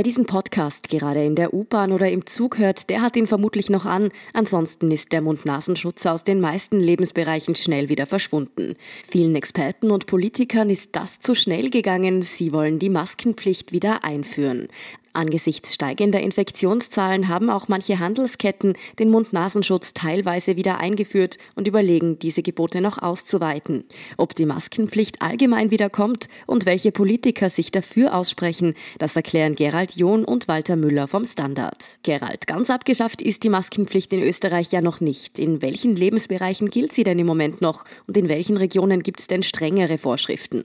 Wer diesen Podcast gerade in der U-Bahn oder im Zug hört, der hat ihn vermutlich noch an. Ansonsten ist der Mund-Nasenschutz aus den meisten Lebensbereichen schnell wieder verschwunden. Vielen Experten und Politikern ist das zu schnell gegangen. Sie wollen die Maskenpflicht wieder einführen. Angesichts steigender Infektionszahlen haben auch manche Handelsketten den Mund-Nasenschutz teilweise wieder eingeführt und überlegen, diese Gebote noch auszuweiten. Ob die Maskenpflicht allgemein wieder kommt und welche Politiker sich dafür aussprechen, das erklären Gerald John und Walter Müller vom Standard. Gerald, ganz abgeschafft ist die Maskenpflicht in Österreich ja noch nicht. In welchen Lebensbereichen gilt sie denn im Moment noch und in welchen Regionen gibt es denn strengere Vorschriften?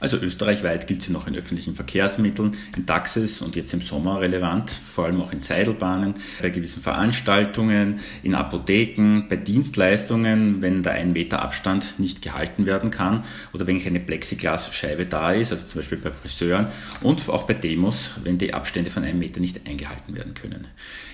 Also österreichweit gilt sie noch in öffentlichen Verkehrsmitteln, in Taxis und jetzt im Sommer relevant, vor allem auch in Seidelbahnen, bei gewissen Veranstaltungen, in Apotheken, bei Dienstleistungen, wenn der ein Meter Abstand nicht gehalten werden kann oder wenn eine Plexiglasscheibe da ist, also zum Beispiel bei Friseuren und auch bei Demos, wenn die Abstände von einem Meter nicht eingehalten werden können.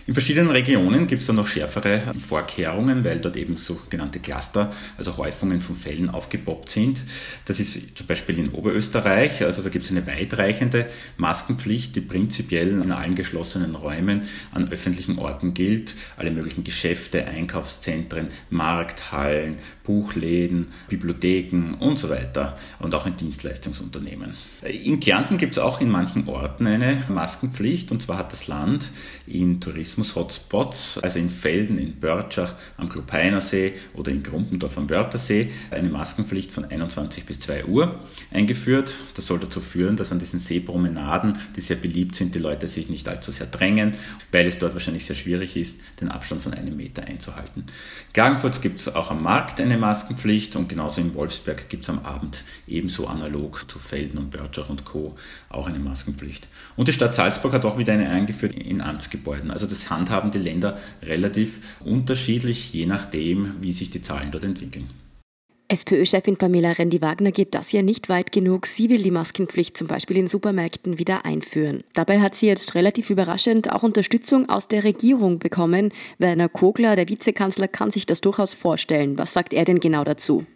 In verschiedenen Regionen gibt es dann noch schärfere Vorkehrungen, weil dort eben sogenannte Cluster, also Häufungen von Fällen aufgepoppt sind. Das ist zum Beispiel in Oberösterreich, also da gibt es eine weitreichende Maskenpflicht, die prinzipiell in allen geschlossenen Räumen an öffentlichen Orten gilt. Alle möglichen Geschäfte, Einkaufszentren, Markthallen, Buchläden, Bibliotheken und so weiter und auch in Dienstleistungsunternehmen. In Kärnten gibt es auch in manchen Orten eine Maskenpflicht und zwar hat das Land in Tourismus Tourismus-Hotspots, also in Felden, in Börtschach am Klupeiner See oder in Grumpendorf am Wörthersee, eine Maskenpflicht von 21 bis 2 Uhr eingeführt. Das soll dazu führen, dass an diesen Seepromenaden, die sehr beliebt sind, die Leute sich nicht allzu sehr drängen, weil es dort wahrscheinlich sehr schwierig ist, den Abstand von einem Meter einzuhalten. In Klagenfurt gibt es auch am Markt eine Maskenpflicht und genauso in Wolfsberg gibt es am Abend ebenso analog zu Felden und Börtschach und Co. auch eine Maskenpflicht. Und die Stadt Salzburg hat auch wieder eine eingeführt in Amtsgebäuden. Also das handhaben die Länder relativ unterschiedlich, je nachdem, wie sich die Zahlen dort entwickeln. SPÖ-Chefin Pamela Rendi-Wagner geht das ja nicht weit genug. Sie will die Maskenpflicht zum Beispiel in Supermärkten wieder einführen. Dabei hat sie jetzt relativ überraschend auch Unterstützung aus der Regierung bekommen. Werner Kogler, der Vizekanzler, kann sich das durchaus vorstellen. Was sagt er denn genau dazu?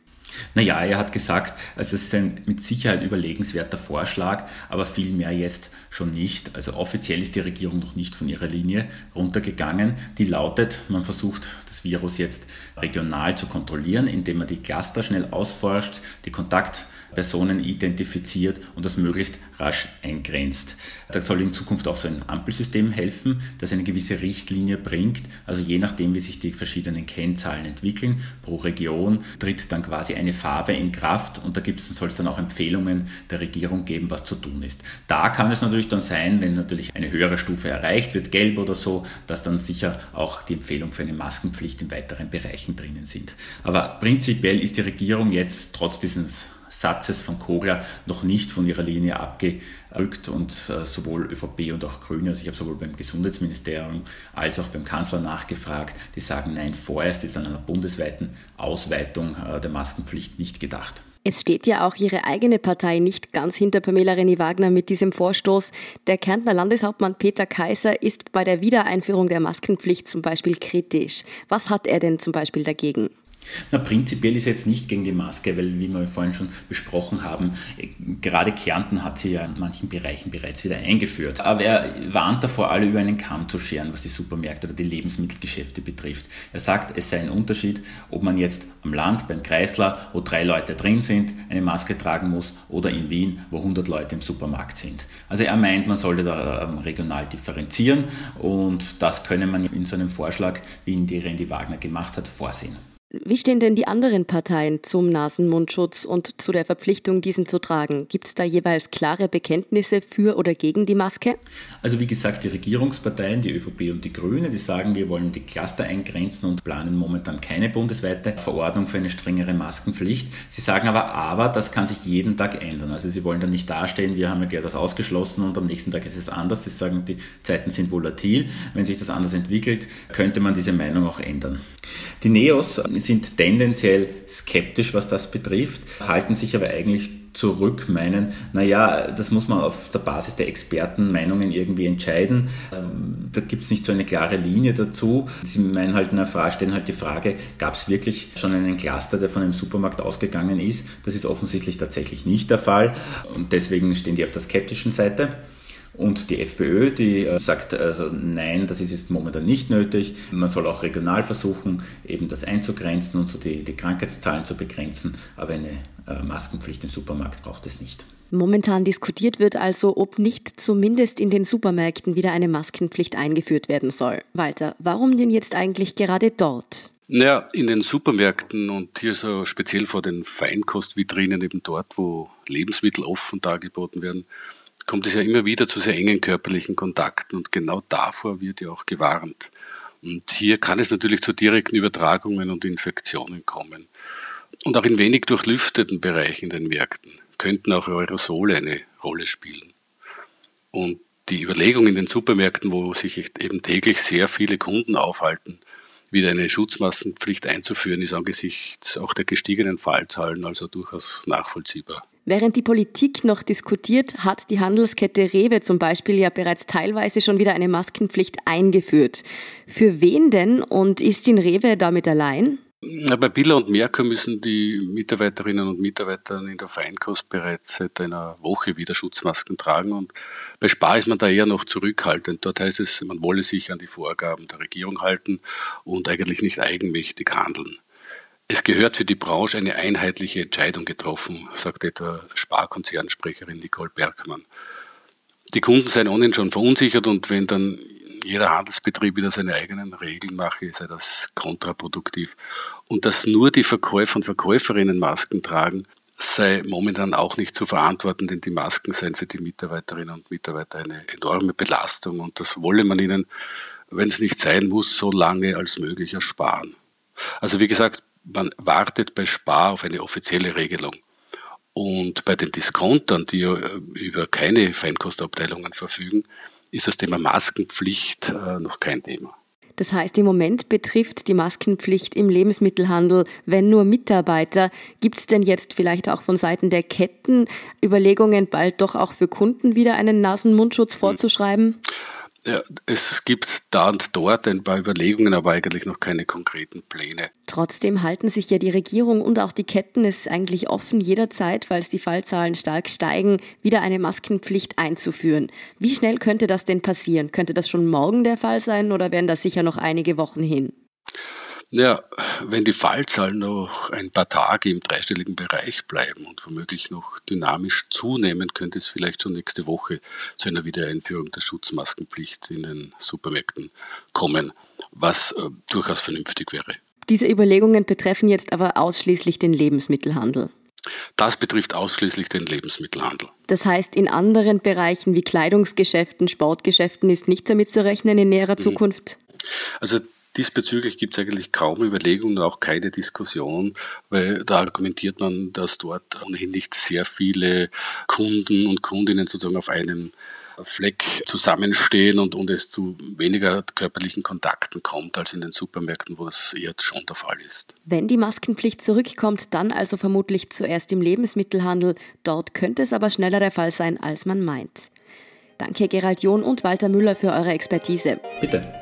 Naja, er hat gesagt, also es ist ein mit Sicherheit überlegenswerter Vorschlag, aber vielmehr jetzt schon nicht. Also offiziell ist die Regierung noch nicht von ihrer Linie runtergegangen. Die lautet, man versucht das Virus jetzt regional zu kontrollieren, indem man die Cluster schnell ausforscht, die Kontakt Personen identifiziert und das möglichst rasch eingrenzt. Da soll in Zukunft auch so ein Ampelsystem helfen, das eine gewisse Richtlinie bringt. Also je nachdem, wie sich die verschiedenen Kennzahlen entwickeln, pro Region tritt dann quasi eine Farbe in Kraft und da soll es dann auch Empfehlungen der Regierung geben, was zu tun ist. Da kann es natürlich dann sein, wenn natürlich eine höhere Stufe erreicht wird, gelb oder so, dass dann sicher auch die Empfehlung für eine Maskenpflicht in weiteren Bereichen drinnen sind. Aber prinzipiell ist die Regierung jetzt trotz dieses Satzes von Kogler noch nicht von ihrer Linie abgerückt und äh, sowohl ÖVP und auch Grüne, also ich habe sowohl beim Gesundheitsministerium als auch beim Kanzler nachgefragt, die sagen, nein, vorerst ist an einer bundesweiten Ausweitung äh, der Maskenpflicht nicht gedacht. Es steht ja auch Ihre eigene Partei nicht ganz hinter Pamela Reni-Wagner mit diesem Vorstoß. Der Kärntner Landeshauptmann Peter Kaiser ist bei der Wiedereinführung der Maskenpflicht zum Beispiel kritisch. Was hat er denn zum Beispiel dagegen? Na, prinzipiell ist er jetzt nicht gegen die Maske, weil, wie wir vorhin schon besprochen haben, gerade Kärnten hat sie ja in manchen Bereichen bereits wieder eingeführt. Aber er warnt davor, alle über einen Kamm zu scheren, was die Supermärkte oder die Lebensmittelgeschäfte betrifft. Er sagt, es sei ein Unterschied, ob man jetzt am Land, beim Kreisler, wo drei Leute drin sind, eine Maske tragen muss oder in Wien, wo 100 Leute im Supermarkt sind. Also er meint, man sollte da ähm, regional differenzieren und das könne man in so einem Vorschlag, wie ihn die Randy Wagner gemacht hat, vorsehen. Wie stehen denn die anderen Parteien zum Nasenmundschutz und zu der Verpflichtung, diesen zu tragen? Gibt es da jeweils klare Bekenntnisse für oder gegen die Maske? Also wie gesagt, die Regierungsparteien, die ÖVP und die Grüne, die sagen, wir wollen die Cluster eingrenzen und planen momentan keine bundesweite Verordnung für eine strengere Maskenpflicht. Sie sagen aber, aber das kann sich jeden Tag ändern. Also sie wollen dann nicht dastehen, wir haben ja gleich das ausgeschlossen und am nächsten Tag ist es anders. Sie sagen, die Zeiten sind volatil. Wenn sich das anders entwickelt, könnte man diese Meinung auch ändern. Die NEOS sind tendenziell skeptisch, was das betrifft, halten sich aber eigentlich zurück, meinen, naja, das muss man auf der Basis der Expertenmeinungen irgendwie entscheiden. Ähm, da gibt es nicht so eine klare Linie dazu. Sie meinen halt, na, stellen halt die Frage, gab es wirklich schon einen Cluster, der von einem Supermarkt ausgegangen ist? Das ist offensichtlich tatsächlich nicht der Fall und deswegen stehen die auf der skeptischen Seite. Und die FPÖ, die äh, sagt also nein, das ist jetzt momentan nicht nötig. Man soll auch regional versuchen, eben das einzugrenzen und so die, die Krankheitszahlen zu begrenzen. Aber eine äh, Maskenpflicht im Supermarkt braucht es nicht. Momentan diskutiert wird also, ob nicht zumindest in den Supermärkten wieder eine Maskenpflicht eingeführt werden soll. Walter, warum denn jetzt eigentlich gerade dort? Naja, in den Supermärkten und hier so speziell vor den Feinkostvitrinen, eben dort, wo Lebensmittel offen dargeboten werden, kommt es ja immer wieder zu sehr engen körperlichen Kontakten und genau davor wird ja auch gewarnt. Und hier kann es natürlich zu direkten Übertragungen und Infektionen kommen. Und auch in wenig durchlüfteten Bereichen in den Märkten könnten auch Aerosole eine Rolle spielen. Und die Überlegung in den Supermärkten, wo sich eben täglich sehr viele Kunden aufhalten, wieder eine Schutzmaskenpflicht einzuführen, ist angesichts auch der gestiegenen Fallzahlen also durchaus nachvollziehbar. Während die Politik noch diskutiert, hat die Handelskette Rewe zum Beispiel ja bereits teilweise schon wieder eine Maskenpflicht eingeführt. Für wen denn und ist in Rewe damit allein? Bei Billa und Merkur müssen die Mitarbeiterinnen und Mitarbeiter in der Feinkost bereits seit einer Woche wieder Schutzmasken tragen und bei Spar ist man da eher noch zurückhaltend. Dort heißt es, man wolle sich an die Vorgaben der Regierung halten und eigentlich nicht eigenmächtig handeln. Es gehört für die Branche eine einheitliche Entscheidung getroffen, sagt etwa Sparkonzernsprecherin Nicole Bergmann. Die Kunden seien ohnehin schon verunsichert und wenn dann jeder Handelsbetrieb wieder seine eigenen Regeln mache, sei das kontraproduktiv. Und dass nur die Verkäufer und Verkäuferinnen Masken tragen, sei momentan auch nicht zu verantworten, denn die Masken seien für die Mitarbeiterinnen und Mitarbeiter eine enorme Belastung und das wolle man ihnen, wenn es nicht sein muss, so lange als möglich ersparen. Also wie gesagt, man wartet bei Spar auf eine offizielle Regelung. Und bei den Diskontern, die ja äh, über keine Feinkostabteilungen verfügen, ist das Thema Maskenpflicht äh, noch kein Thema. Das heißt, im Moment betrifft die Maskenpflicht im Lebensmittelhandel, wenn nur Mitarbeiter. Gibt es denn jetzt vielleicht auch von Seiten der Ketten Überlegungen, bald doch auch für Kunden wieder einen Nasen-Mundschutz vorzuschreiben? Ja, es gibt da und dort ein paar Überlegungen, aber eigentlich noch keine konkreten Pläne. Trotzdem halten sich ja die Regierung und auch die Ketten es eigentlich offen, jederzeit, falls die Fallzahlen stark steigen, wieder eine Maskenpflicht einzuführen. Wie schnell könnte das denn passieren? Könnte das schon morgen der Fall sein oder wären das sicher noch einige Wochen hin? Ja, wenn die Fallzahlen noch ein paar Tage im dreistelligen Bereich bleiben und womöglich noch dynamisch zunehmen, könnte es vielleicht schon nächste Woche zu einer Wiedereinführung der Schutzmaskenpflicht in den Supermärkten kommen, was äh, durchaus vernünftig wäre. Diese Überlegungen betreffen jetzt aber ausschließlich den Lebensmittelhandel. Das betrifft ausschließlich den Lebensmittelhandel. Das heißt, in anderen Bereichen wie Kleidungsgeschäften, Sportgeschäften ist nichts damit zu rechnen in näherer mhm. Zukunft? Also Diesbezüglich gibt es eigentlich kaum Überlegungen, auch keine Diskussion, weil da argumentiert man, dass dort ohnehin nicht sehr viele Kunden und Kundinnen sozusagen auf einem Fleck zusammenstehen und, und es zu weniger körperlichen Kontakten kommt als in den Supermärkten, wo das eher schon der Fall ist. Wenn die Maskenpflicht zurückkommt, dann also vermutlich zuerst im Lebensmittelhandel. Dort könnte es aber schneller der Fall sein, als man meint. Danke Gerald John und Walter Müller für eure Expertise. Bitte.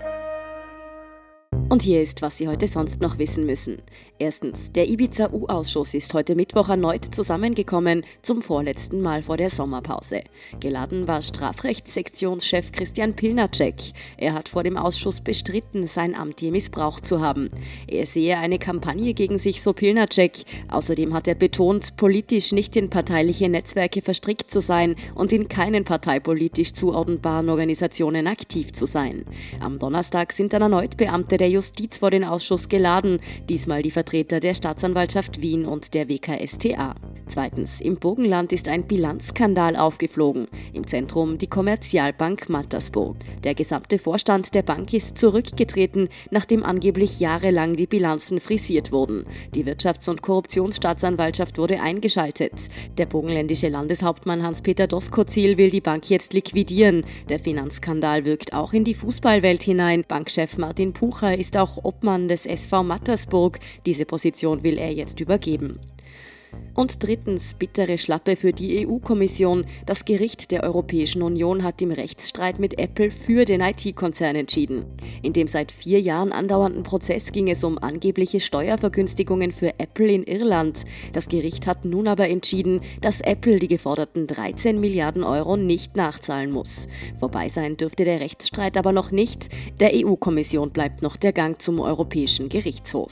Und hier ist, was Sie heute sonst noch wissen müssen. Erstens, der Ibiza-U-Ausschuss ist heute Mittwoch erneut zusammengekommen, zum vorletzten Mal vor der Sommerpause. Geladen war Strafrechtssektionschef Christian Pilnacek. Er hat vor dem Ausschuss bestritten, sein Amt je missbraucht zu haben. Er sehe eine Kampagne gegen sich, so Pilnacek. Außerdem hat er betont, politisch nicht in parteiliche Netzwerke verstrickt zu sein und in keinen parteipolitisch zuordnbaren Organisationen aktiv zu sein. Am Donnerstag sind dann erneut Beamte der Justiz vor den Ausschuss geladen, diesmal die Vertreter der Staatsanwaltschaft Wien und der WKSTA. Zweitens, im Burgenland ist ein Bilanzskandal aufgeflogen. Im Zentrum die Kommerzialbank Mattersburg. Der gesamte Vorstand der Bank ist zurückgetreten, nachdem angeblich jahrelang die Bilanzen frisiert wurden. Die Wirtschafts- und Korruptionsstaatsanwaltschaft wurde eingeschaltet. Der burgenländische Landeshauptmann Hans-Peter Doskozil will die Bank jetzt liquidieren. Der Finanzskandal wirkt auch in die Fußballwelt hinein. Bankchef Martin Pucher ist auch Obmann des SV Mattersburg. Diese Position will er jetzt übergeben. Und drittens bittere Schlappe für die EU-Kommission. Das Gericht der Europäischen Union hat im Rechtsstreit mit Apple für den IT-Konzern entschieden. In dem seit vier Jahren andauernden Prozess ging es um angebliche Steuervergünstigungen für Apple in Irland. Das Gericht hat nun aber entschieden, dass Apple die geforderten 13 Milliarden Euro nicht nachzahlen muss. Vorbei sein dürfte der Rechtsstreit aber noch nicht. Der EU-Kommission bleibt noch der Gang zum Europäischen Gerichtshof.